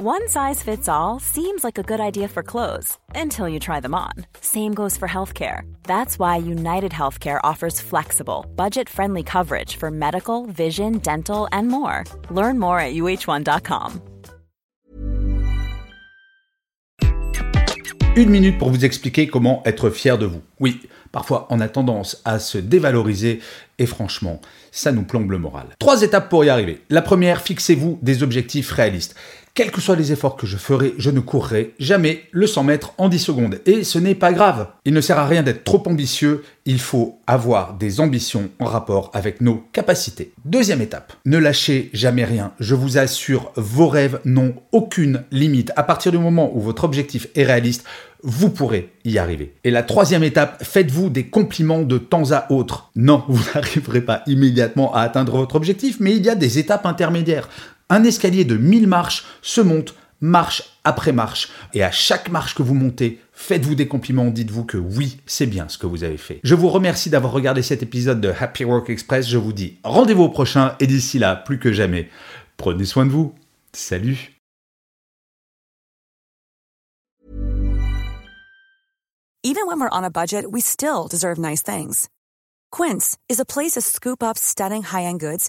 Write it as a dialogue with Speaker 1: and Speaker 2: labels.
Speaker 1: One size fits all seems like a good idea for clothes until you try them on. Same goes for healthcare. That's why United Healthcare offers flexible, budget friendly coverage for medical, vision, dental, and more. Learn more at uh1.com.
Speaker 2: Une minute pour vous expliquer comment être fier de vous. Oui, parfois on a tendance à se dévaloriser et franchement, ça nous plombe le moral. Trois étapes pour y arriver. La première, fixez-vous des objectifs réalistes. Quels que soient les efforts que je ferai, je ne courrai jamais le 100 mètres en 10 secondes. Et ce n'est pas grave. Il ne sert à rien d'être trop ambitieux, il faut avoir des ambitions en rapport avec nos capacités. Deuxième étape, ne lâchez jamais rien. Je vous assure, vos rêves n'ont aucune limite. À partir du moment où votre objectif est réaliste, vous pourrez y arriver. Et la troisième étape, faites-vous des compliments de temps à autre. Non, vous n'arriverez pas immédiatement à atteindre votre objectif, mais il y a des étapes intermédiaires. Un escalier de 1000 marches se monte marche après marche. Et à chaque marche que vous montez, faites-vous des compliments, dites-vous que oui, c'est bien ce que vous avez fait. Je vous remercie d'avoir regardé cet épisode de Happy Work Express. Je vous dis rendez-vous au prochain et d'ici là, plus que jamais, prenez soin de vous. Salut
Speaker 3: Even when we're on a budget, we still deserve nice things. Quince is a place to scoop up stunning high-end goods